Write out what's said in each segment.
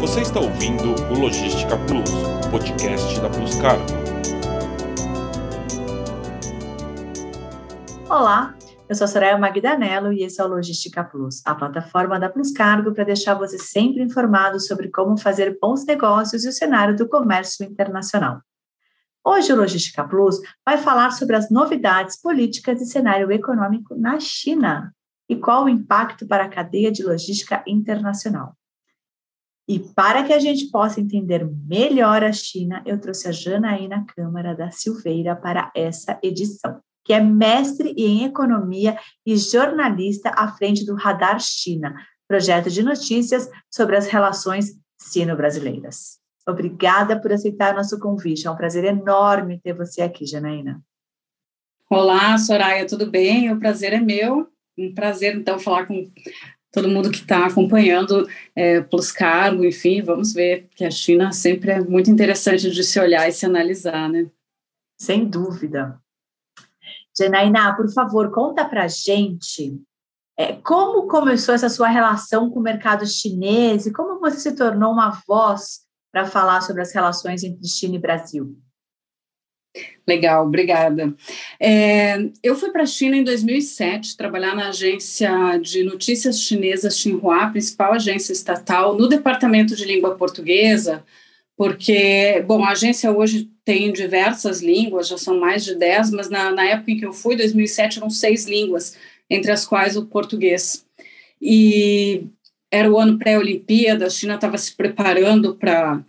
Você está ouvindo o Logística Plus, podcast da Plus Cargo. Olá, eu sou a Soraya Magdanello e esse é o Logística Plus, a plataforma da Plus Cargo para deixar você sempre informado sobre como fazer bons negócios e o cenário do comércio internacional. Hoje o Logística Plus vai falar sobre as novidades políticas e cenário econômico na China e qual o impacto para a cadeia de logística internacional. E para que a gente possa entender melhor a China, eu trouxe a Janaína Câmara da Silveira para essa edição, que é mestre em economia e jornalista à frente do Radar China, projeto de notícias sobre as relações sino-brasileiras. Obrigada por aceitar nosso convite. É um prazer enorme ter você aqui, Janaína. Olá, Soraya, tudo bem? O prazer é meu. Um prazer, então, falar com todo mundo que está acompanhando é, Plus Cargo, enfim, vamos ver que a China sempre é muito interessante de se olhar e se analisar, né? Sem dúvida. Janaína, por favor, conta para gente é, como começou essa sua relação com o mercado chinês e como você se tornou uma voz para falar sobre as relações entre China e Brasil. Legal, obrigada. É, eu fui para a China em 2007 trabalhar na agência de notícias chinesa Xinhua, principal agência estatal, no departamento de língua portuguesa, porque, bom, a agência hoje tem diversas línguas, já são mais de 10, mas na, na época em que eu fui, 2007, eram seis línguas, entre as quais o português. E era o ano pré-Olimpíada, a China estava se preparando para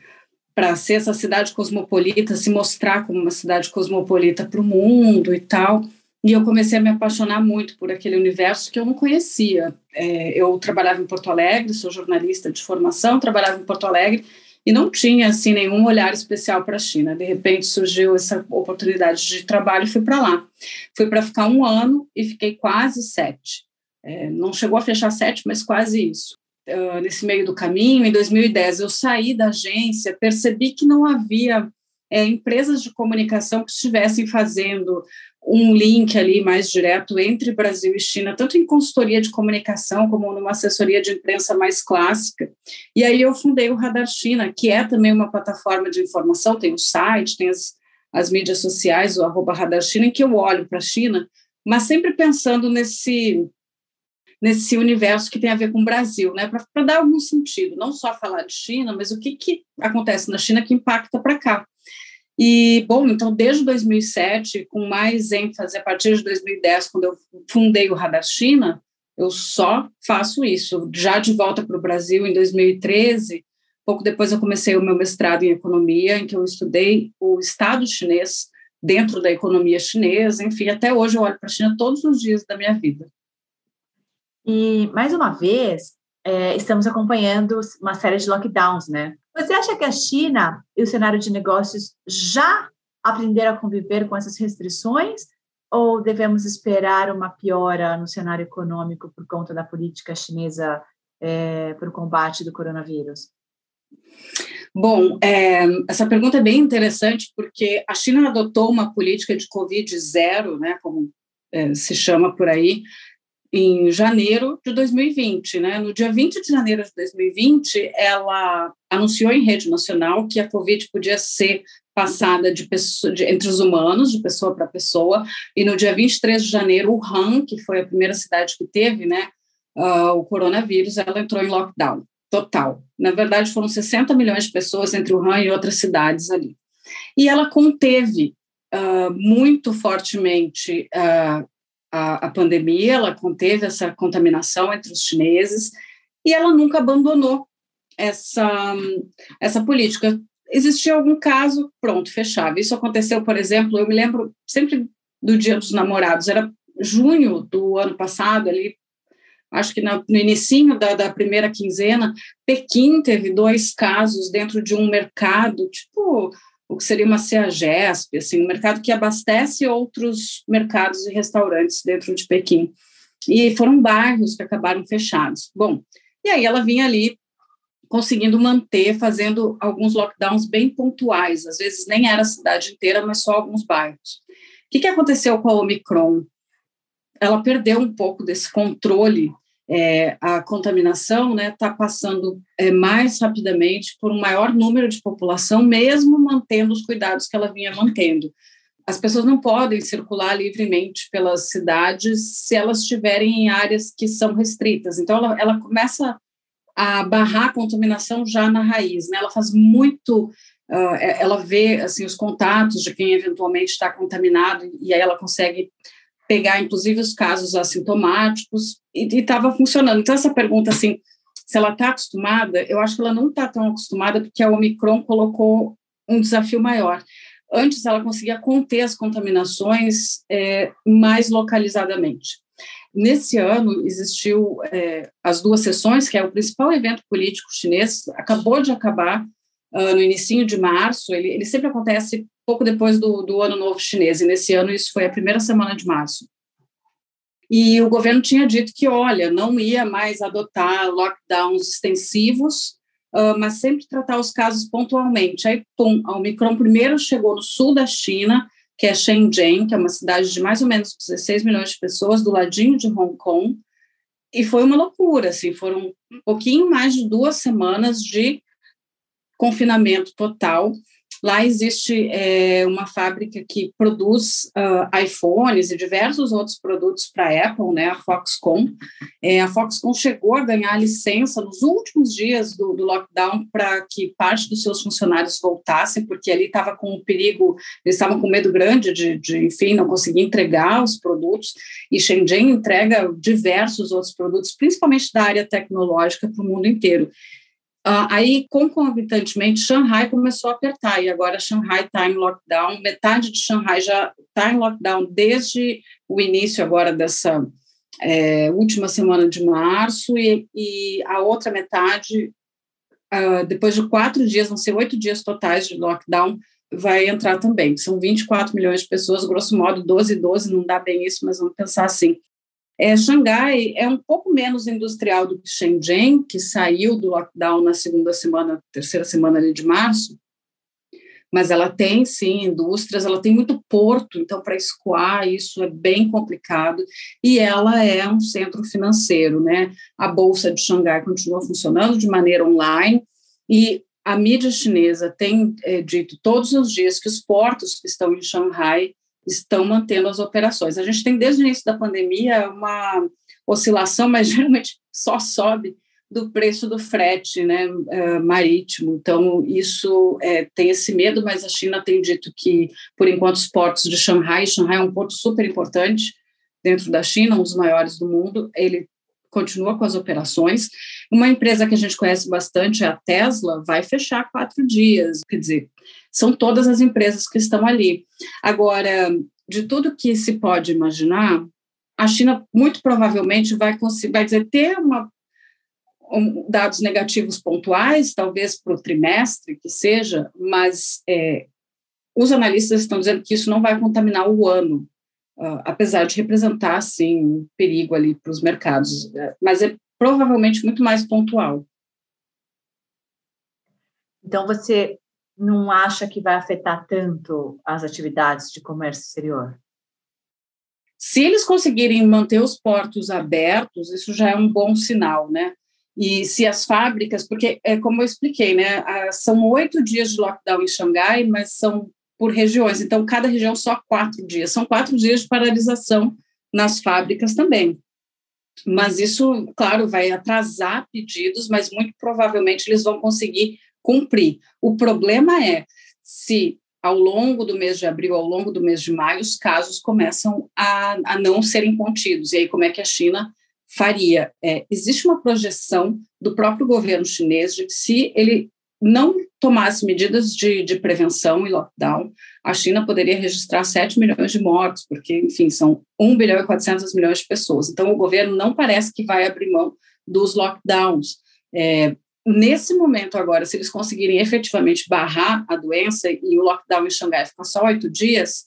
para ser essa cidade cosmopolita, se mostrar como uma cidade cosmopolita para o mundo e tal. E eu comecei a me apaixonar muito por aquele universo que eu não conhecia. É, eu trabalhava em Porto Alegre, sou jornalista de formação, trabalhava em Porto Alegre e não tinha assim nenhum olhar especial para a China. De repente surgiu essa oportunidade de trabalho e fui para lá. Fui para ficar um ano e fiquei quase sete. É, não chegou a fechar sete, mas quase isso nesse meio do caminho, em 2010, eu saí da agência, percebi que não havia é, empresas de comunicação que estivessem fazendo um link ali mais direto entre Brasil e China, tanto em consultoria de comunicação como numa assessoria de imprensa mais clássica. E aí eu fundei o Radar China, que é também uma plataforma de informação, tem o site, tem as, as mídias sociais, o arroba Radar China, em que eu olho para a China, mas sempre pensando nesse nesse universo que tem a ver com o Brasil, né? Para dar algum sentido, não só falar de China, mas o que, que acontece na China que impacta para cá. E, bom, então, desde 2007, com mais ênfase, a partir de 2010, quando eu fundei o Radar China, eu só faço isso. Já de volta para o Brasil, em 2013, pouco depois eu comecei o meu mestrado em economia, em que eu estudei o Estado chinês dentro da economia chinesa, enfim, até hoje eu olho para a China todos os dias da minha vida. E, mais uma vez, é, estamos acompanhando uma série de lockdowns, né? Você acha que a China e o cenário de negócios já aprenderam a conviver com essas restrições? Ou devemos esperar uma piora no cenário econômico por conta da política chinesa é, para o combate do coronavírus? Bom, é, essa pergunta é bem interessante porque a China adotou uma política de Covid zero, né, como é, se chama por aí, em janeiro de 2020. Né? No dia 20 de janeiro de 2020, ela anunciou em rede nacional que a Covid podia ser passada de pessoa, de, entre os humanos, de pessoa para pessoa, e no dia 23 de janeiro, Wuhan, que foi a primeira cidade que teve né, uh, o coronavírus, ela entrou em lockdown total. Na verdade, foram 60 milhões de pessoas entre Wuhan e outras cidades ali. E ela conteve uh, muito fortemente uh, a, a pandemia, ela conteve essa contaminação entre os chineses e ela nunca abandonou essa, essa política. Existia algum caso, pronto, fechava. Isso aconteceu, por exemplo, eu me lembro sempre do Dia dos Namorados, era junho do ano passado, ali, acho que no início da, da primeira quinzena, Pequim teve dois casos dentro de um mercado, tipo o que seria uma CEAGESP, assim, um mercado que abastece outros mercados e restaurantes dentro de Pequim. E foram bairros que acabaram fechados. Bom, e aí ela vinha ali conseguindo manter, fazendo alguns lockdowns bem pontuais, às vezes nem era a cidade inteira, mas só alguns bairros. O que, que aconteceu com a Omicron? Ela perdeu um pouco desse controle é, a contaminação está né, tá passando é, mais rapidamente por um maior número de população, mesmo mantendo os cuidados que ela vinha mantendo. As pessoas não podem circular livremente pelas cidades se elas estiverem em áreas que são restritas. Então, ela, ela começa a barrar a contaminação já na raiz. Né? Ela faz muito Uh, ela vê assim os contatos de quem eventualmente está contaminado e aí ela consegue pegar, inclusive, os casos assintomáticos, e estava funcionando. Então, essa pergunta, assim, se ela está acostumada, eu acho que ela não está tão acostumada, porque a Omicron colocou um desafio maior. Antes, ela conseguia conter as contaminações é, mais localizadamente. Nesse ano, existiu é, as duas sessões, que é o principal evento político chinês, acabou de acabar uh, no início de março, ele, ele sempre acontece pouco depois do, do Ano Novo Chinês, e nesse ano isso foi a primeira semana de março. E o governo tinha dito que, olha, não ia mais adotar lockdowns extensivos, uh, mas sempre tratar os casos pontualmente. Aí, pum, a Omicron primeiro chegou no sul da China, que é Shenzhen, que é uma cidade de mais ou menos 16 milhões de pessoas, do ladinho de Hong Kong, e foi uma loucura, assim, foram um pouquinho mais de duas semanas de confinamento total, Lá existe é, uma fábrica que produz uh, iPhones e diversos outros produtos para a Apple, né, a Foxconn. É, a Foxconn chegou a ganhar licença nos últimos dias do, do lockdown para que parte dos seus funcionários voltassem, porque ali estava com um perigo, eles estavam com medo grande de, de, enfim, não conseguir entregar os produtos. E Shenzhen entrega diversos outros produtos, principalmente da área tecnológica, para o mundo inteiro. Uh, aí, concomitantemente, Shanghai começou a apertar, e agora Shanghai está em lockdown, metade de Shanghai já está em lockdown desde o início agora dessa é, última semana de março, e, e a outra metade, uh, depois de quatro dias, vão ser oito dias totais de lockdown, vai entrar também. São 24 milhões de pessoas, grosso modo, 12, 12, não dá bem isso, mas vamos pensar assim. É, Xangai é um pouco menos industrial do que Shenzhen, que saiu do lockdown na segunda semana, terceira semana de março, mas ela tem sim indústrias, ela tem muito porto, então para escoar isso é bem complicado, e ela é um centro financeiro, né? A bolsa de Xangai continua funcionando de maneira online e a mídia chinesa tem é, dito todos os dias que os portos que estão em Xangai estão mantendo as operações. A gente tem desde o início da pandemia uma oscilação, mas geralmente só sobe do preço do frete né, uh, marítimo. Então, isso é, tem esse medo, mas a China tem dito que, por enquanto, os portos de Xangai, Xangai é um porto super importante dentro da China, um dos maiores do mundo, ele continua com as operações. Uma empresa que a gente conhece bastante, a Tesla, vai fechar quatro dias, quer dizer, são todas as empresas que estão ali. Agora, de tudo que se pode imaginar, a China muito provavelmente vai conseguir, vai dizer, ter uma, um, dados negativos pontuais, talvez para o trimestre que seja, mas é, os analistas estão dizendo que isso não vai contaminar o ano, uh, apesar de representar, sim, um perigo ali para os mercados, é, mas é provavelmente muito mais pontual. Então, você não acha que vai afetar tanto as atividades de comércio exterior? Se eles conseguirem manter os portos abertos, isso já é um bom sinal, né? E se as fábricas, porque é como eu expliquei, né? São oito dias de lockdown em Xangai, mas são por regiões. Então, cada região só quatro dias. São quatro dias de paralisação nas fábricas também. Mas isso, claro, vai atrasar pedidos, mas muito provavelmente eles vão conseguir cumprir. O problema é se ao longo do mês de abril, ao longo do mês de maio, os casos começam a, a não serem contidos. E aí, como é que a China faria? É, existe uma projeção do próprio governo chinês de que se ele não tomasse medidas de, de prevenção e lockdown, a China poderia registrar 7 milhões de mortos, porque, enfim, são 1 bilhão e 400 milhões de pessoas. Então, o governo não parece que vai abrir mão dos lockdowns. É, nesse momento agora, se eles conseguirem efetivamente barrar a doença e o lockdown em Xangai ficar só oito dias,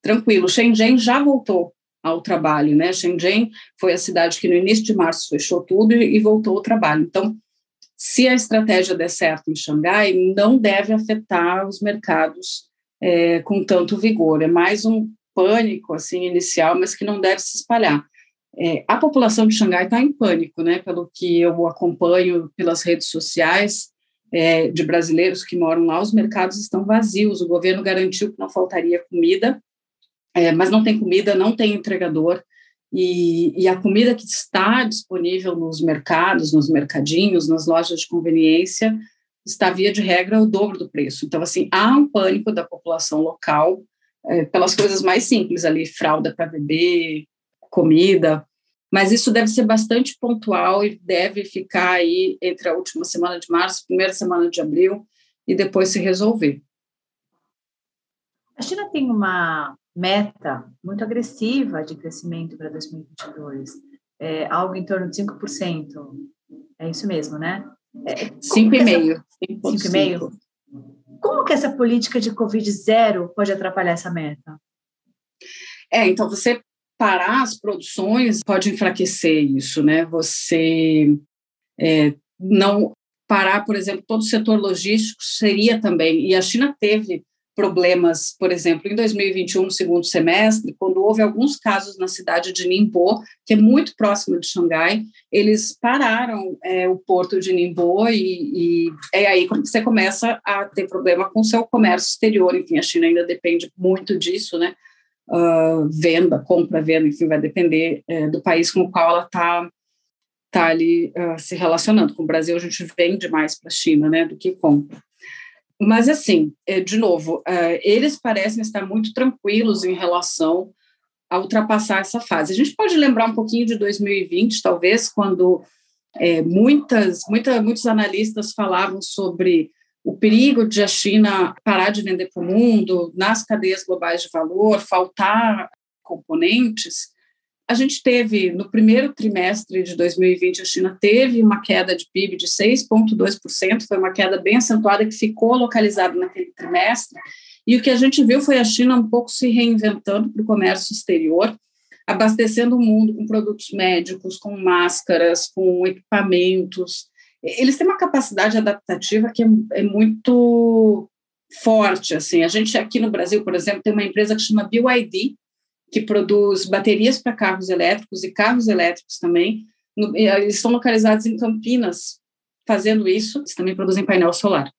tranquilo. Shenzhen já voltou ao trabalho, né? Shenzhen foi a cidade que no início de março fechou tudo e voltou ao trabalho. Então, se a estratégia der certo em Xangai, não deve afetar os mercados é, com tanto vigor. É mais um pânico assim inicial, mas que não deve se espalhar. É, a população de Xangai está em pânico, né? Pelo que eu acompanho pelas redes sociais é, de brasileiros que moram lá, os mercados estão vazios. O governo garantiu que não faltaria comida, é, mas não tem comida, não tem entregador. E, e, a comida que está disponível nos mercados, nos mercadinhos, nas lojas de conveniência, está via de regra o dobro do preço. Então, assim, há um pânico da população local é, pelas coisas mais simples ali, fralda para beber, comida, mas isso deve ser bastante pontual e deve ficar aí entre a última semana de março, primeira semana de abril e depois se resolver. A China tem uma meta muito agressiva de crescimento para 2022, é algo em torno de 5%. É isso mesmo, né? É, 5,5%. 5,5%. Como que essa política de Covid zero pode atrapalhar essa meta? É, então você parar as produções pode enfraquecer isso, né? Você é, não parar, por exemplo, todo o setor logístico seria também, e a China teve problemas, por exemplo, em 2021, no segundo semestre, quando houve alguns casos na cidade de Ningbo, que é muito próximo de Xangai, eles pararam é, o porto de Ningbo e, e é aí que você começa a ter problema com o seu comércio exterior, enfim, a China ainda depende muito disso, né? Uh, venda, compra, venda, enfim, vai depender uh, do país com o qual ela está tá ali uh, se relacionando. Com o Brasil, a gente vende mais para a China né, do que compra. Mas, assim, é, de novo, uh, eles parecem estar muito tranquilos em relação a ultrapassar essa fase. A gente pode lembrar um pouquinho de 2020, talvez, quando é, muitas, muita, muitos analistas falavam sobre o perigo de a China parar de vender para o mundo, nas cadeias globais de valor, faltar componentes, a gente teve, no primeiro trimestre de 2020, a China teve uma queda de PIB de 6,2%, foi uma queda bem acentuada que ficou localizada naquele trimestre, e o que a gente viu foi a China um pouco se reinventando para o comércio exterior, abastecendo o mundo com produtos médicos, com máscaras, com equipamentos, eles têm uma capacidade adaptativa que é, é, muito forte, assim, a gente aqui no Brasil, por exemplo, tem uma empresa que chama BYD, que produz baterias para carros elétricos e carros elétricos também, no, eles estão localizados em Campinas, fazendo isso, eles também produzem painel solar.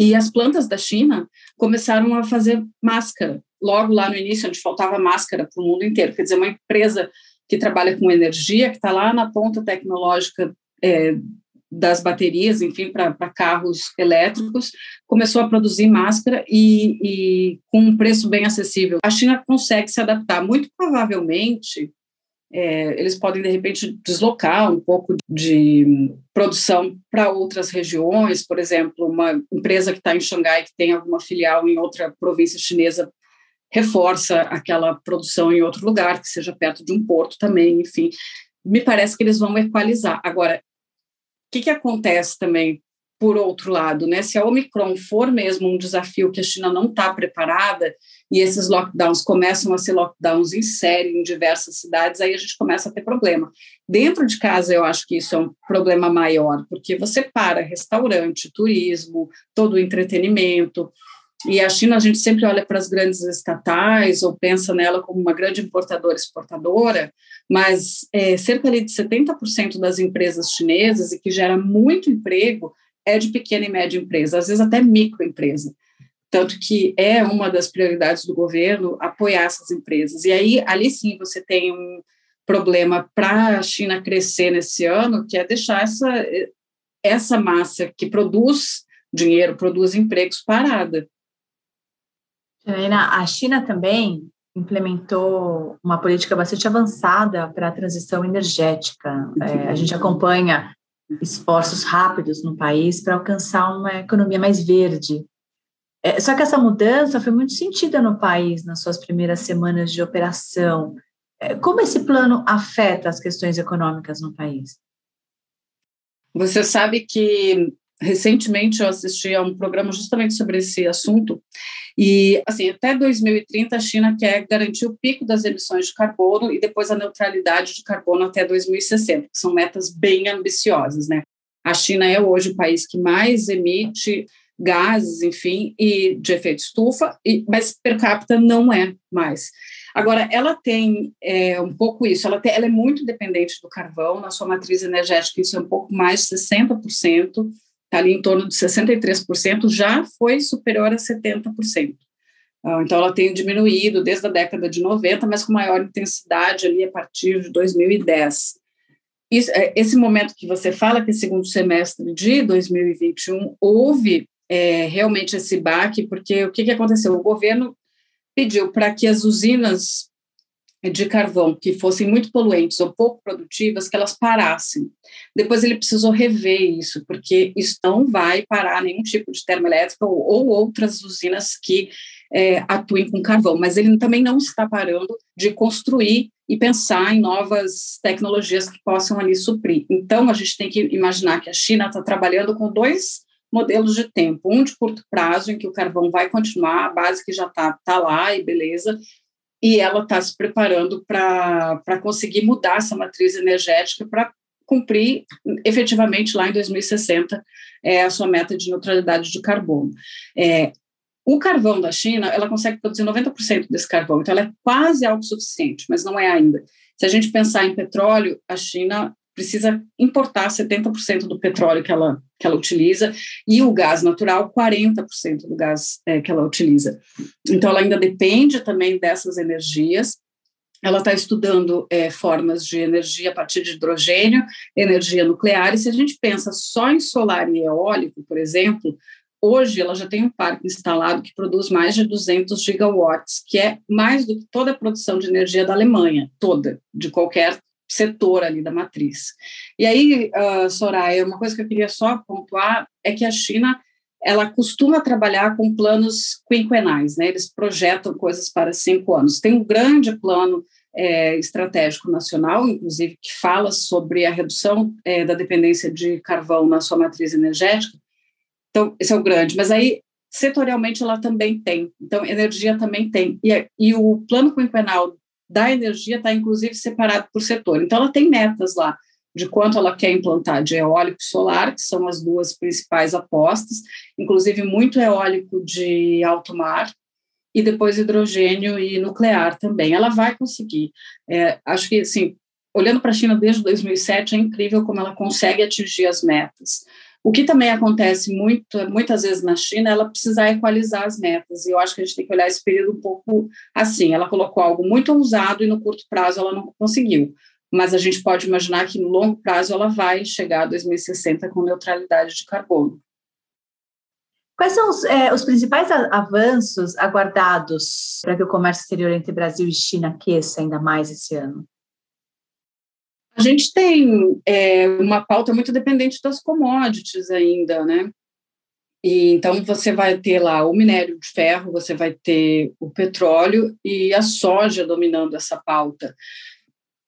E as plantas da China começaram a fazer máscara, logo lá no início, onde faltava máscara para o mundo inteiro, quer dizer, uma empresa que trabalha com energia, que está lá na ponta tecnológica é, das baterias, enfim, para carros elétricos, começou a produzir máscara e, e, com um preço bem acessível. A China consegue se adaptar. Muito provavelmente, é, eles podem, de repente, deslocar um pouco de produção para outras regiões, por exemplo, uma empresa que está em Xangai, que tem alguma filial em outra província chinesa, reforça aquela produção em outro lugar, que seja perto de um porto também, enfim. Me parece que eles vão equalizar. Agora, que, que acontece também, por outro lado, né? Se a Omicron for mesmo um desafio que a China não está preparada e esses lockdowns começam a ser lockdowns em série em diversas cidades, aí a gente começa a ter problema. Dentro de casa, eu acho que isso é um problema maior, porque você para restaurante, turismo, todo o entretenimento, e a China, a gente sempre olha para as grandes estatais ou pensa nela como uma grande importadora exportadora, mas é, cerca de 70% das empresas chinesas, e que gera muito emprego, é de pequena e média empresa, às vezes até microempresa. Tanto que é uma das prioridades do governo apoiar essas empresas. E aí, ali sim, você tem um problema para a China crescer nesse ano, que é deixar essa, essa massa que produz dinheiro, produz empregos parada. A China também implementou uma política bastante avançada para a transição energética. É, a gente acompanha esforços rápidos no país para alcançar uma economia mais verde. É, só que essa mudança foi muito sentida no país nas suas primeiras semanas de operação. É, como esse plano afeta as questões econômicas no país? Você sabe que recentemente eu assisti a um programa justamente sobre esse assunto. E assim até 2030 a China quer garantir o pico das emissões de carbono e depois a neutralidade de carbono até 2060 que são metas bem ambiciosas né? A China é hoje o país que mais emite gases enfim e de efeito estufa e, mas per capita não é mais. Agora, ela tem é, um pouco isso, ela, tem, ela é muito dependente do carvão, na sua matriz energética isso é um pouco mais de 60%, está ali em torno de 63%, já foi superior a 70%. Ah, então, ela tem diminuído desde a década de 90, mas com maior intensidade ali a partir de 2010. Isso, é, esse momento que você fala, que é segundo semestre de 2021, houve é, realmente esse baque, porque o que, que aconteceu? O governo pediu para que as usinas de carvão que fossem muito poluentes ou pouco produtivas, que elas parassem. Depois ele precisou rever isso, porque isso não vai parar nenhum tipo de termoelétrica ou, ou outras usinas que é, atuem com carvão, mas ele também não está parando de construir e pensar em novas tecnologias que possam ali suprir. Então, a gente tem que imaginar que a China está trabalhando com dois modelos de tempo, um de curto prazo, em que o carvão vai continuar, a base que já está tá lá e beleza, e ela está se preparando para conseguir mudar essa matriz energética para cumprir efetivamente lá em 2060 é, a sua meta de neutralidade de carbono. É, o carvão da China, ela consegue produzir 90% desse carvão, então ela é quase autossuficiente, mas não é ainda. Se a gente pensar em petróleo, a China precisa importar 70% do petróleo que ela, que ela utiliza e o gás natural 40% do gás é, que ela utiliza. Então, ela ainda depende também dessas energias. Ela está estudando é, formas de energia a partir de hidrogênio, energia nuclear, e se a gente pensa só em solar e eólico, por exemplo, hoje ela já tem um parque instalado que produz mais de 200 gigawatts, que é mais do que toda a produção de energia da Alemanha, toda, de qualquer setor ali da matriz. E aí, uh, Soraya, uma coisa que eu queria só pontuar é que a China ela costuma trabalhar com planos quinquenais, né? Eles projetam coisas para cinco anos. Tem um grande plano é, estratégico nacional, inclusive, que fala sobre a redução é, da dependência de carvão na sua matriz energética. Então, esse é o grande. Mas aí, setorialmente, ela também tem. Então, energia também tem. E, e o plano quinquenal da energia está, inclusive, separado por setor. Então, ela tem metas lá de quanto ela quer implantar de eólico e solar, que são as duas principais apostas, inclusive muito eólico de alto mar, e depois hidrogênio e nuclear também. Ela vai conseguir. É, acho que, assim, olhando para a China desde 2007, é incrível como ela consegue atingir as metas. O que também acontece muito, muitas vezes na China, ela precisar equalizar as metas, e eu acho que a gente tem que olhar esse período um pouco assim, ela colocou algo muito ousado e no curto prazo ela não conseguiu, mas a gente pode imaginar que no longo prazo ela vai chegar a 2060 com neutralidade de carbono. Quais são os, é, os principais avanços aguardados para que o comércio exterior entre Brasil e China aqueça ainda mais esse ano? A gente tem é, uma pauta muito dependente das commodities ainda, né? E, então, você vai ter lá o minério de ferro, você vai ter o petróleo e a soja dominando essa pauta.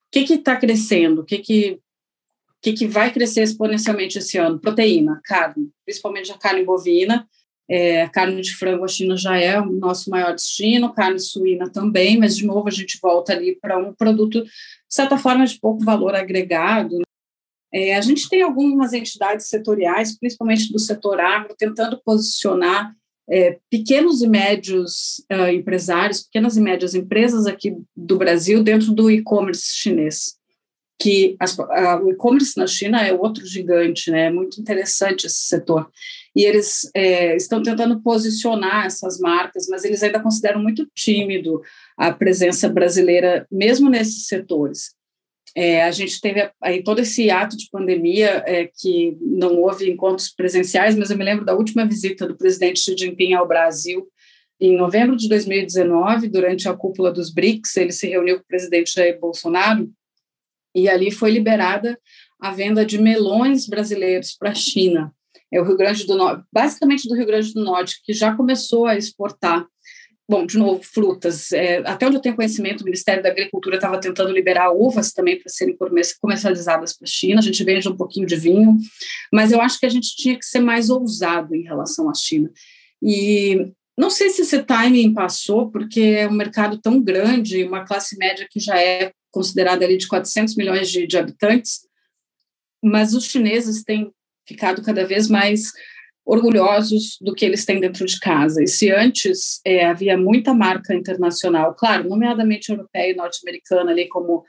O que está crescendo? O que, que, que, que vai crescer exponencialmente esse ano? Proteína, carne, principalmente a carne bovina. É, carne de frango, a China já é o nosso maior destino, carne suína também, mas, de novo, a gente volta ali para um produto de certa forma, de pouco valor agregado. É, a gente tem algumas entidades setoriais, principalmente do setor agro, tentando posicionar é, pequenos e médios uh, empresários, pequenas e médias empresas aqui do Brasil dentro do e-commerce chinês. Que as, uh, o e-commerce na China é outro gigante, né? É muito interessante esse setor. E eles é, estão tentando posicionar essas marcas, mas eles ainda consideram muito tímido a presença brasileira, mesmo nesses setores. É, a gente teve aí todo esse ato de pandemia é, que não houve encontros presenciais, mas eu me lembro da última visita do presidente Xi Jinping ao Brasil em novembro de 2019, durante a cúpula dos BRICS, ele se reuniu com o presidente Jair Bolsonaro e ali foi liberada a venda de melões brasileiros para a China. É o Rio Grande do Norte, basicamente do Rio Grande do Norte, que já começou a exportar Bom, de novo, frutas. É, até onde eu tenho conhecimento, o Ministério da Agricultura estava tentando liberar uvas também para serem comercializadas para a China. A gente vende um pouquinho de vinho, mas eu acho que a gente tinha que ser mais ousado em relação à China. E não sei se esse timing passou, porque é um mercado tão grande, uma classe média que já é considerada ali de 400 milhões de, de habitantes, mas os chineses têm ficado cada vez mais orgulhosos do que eles têm dentro de casa. E se antes é, havia muita marca internacional, claro, nomeadamente europeia e norte-americana ali como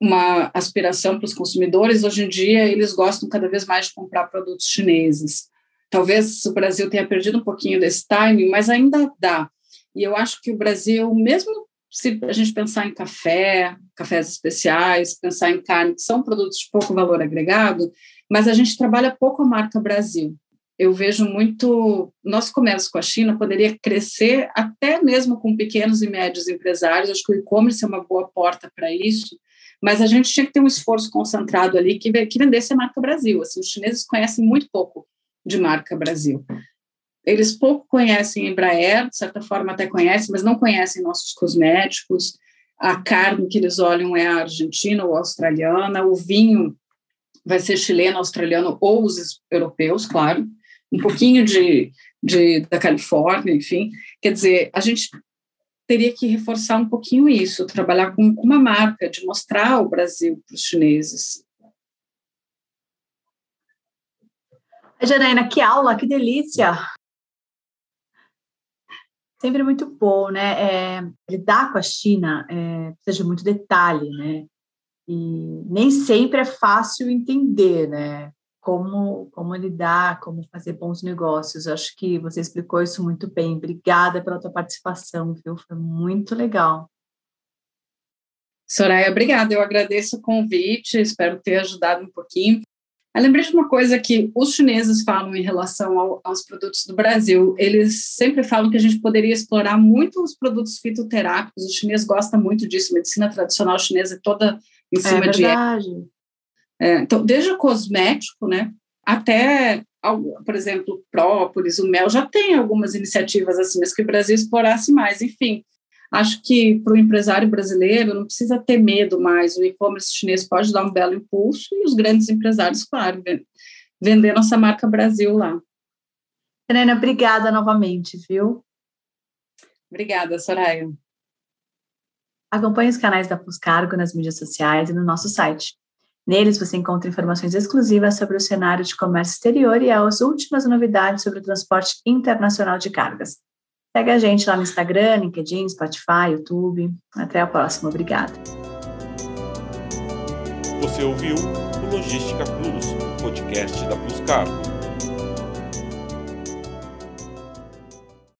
uma aspiração para os consumidores, hoje em dia eles gostam cada vez mais de comprar produtos chineses. Talvez o Brasil tenha perdido um pouquinho desse timing, mas ainda dá. E eu acho que o Brasil, mesmo se a gente pensar em café, cafés especiais, pensar em carne, que são produtos de pouco valor agregado, mas a gente trabalha pouco a marca Brasil. Eu vejo muito, nosso comércio com a China poderia crescer até mesmo com pequenos e médios empresários, acho que o e-commerce é uma boa porta para isso, mas a gente tinha que ter um esforço concentrado ali que, que vendesse a marca Brasil. Assim, os chineses conhecem muito pouco de marca Brasil. Eles pouco conhecem Embraer, de certa forma até conhecem, mas não conhecem nossos cosméticos. A carne que eles olham é a argentina ou australiana, o vinho vai ser chileno, australiano ou os europeus, claro, um pouquinho de, de da Califórnia, enfim. Quer dizer, a gente teria que reforçar um pouquinho isso, trabalhar com, com uma marca, de mostrar o Brasil para os chineses. Janaína, que aula, que delícia! Sempre muito bom, né? É, lidar com a China é, precisa de muito detalhe, né? E nem sempre é fácil entender, né? Como, como lidar, como fazer bons negócios. Acho que você explicou isso muito bem. Obrigada pela tua participação, viu? Foi muito legal. Soraya, obrigada. Eu agradeço o convite, espero ter ajudado um pouquinho. Eu lembrei de uma coisa que os chineses falam em relação ao, aos produtos do Brasil. Eles sempre falam que a gente poderia explorar muito os produtos fitoterápicos. Os chineses gostam muito disso. A medicina tradicional chinesa é toda em é cima é de. É, então, desde o cosmético, né, até, por exemplo, própolis, o mel, já tem algumas iniciativas assim, mas que o Brasil explorasse mais. Enfim, Acho que para o empresário brasileiro não precisa ter medo mais. O e-commerce chinês pode dar um belo impulso e os grandes empresários, claro, vender nossa marca Brasil lá. Helena, obrigada novamente, viu? Obrigada, Soraya. Acompanhe os canais da Plus Cargo nas mídias sociais e no nosso site. Neles você encontra informações exclusivas sobre o cenário de comércio exterior e as últimas novidades sobre o transporte internacional de cargas. Segue a gente lá no Instagram, LinkedIn, Spotify, YouTube. Até a próxima. Obrigada. Você ouviu o Logística Plus, podcast da Plus Cargo.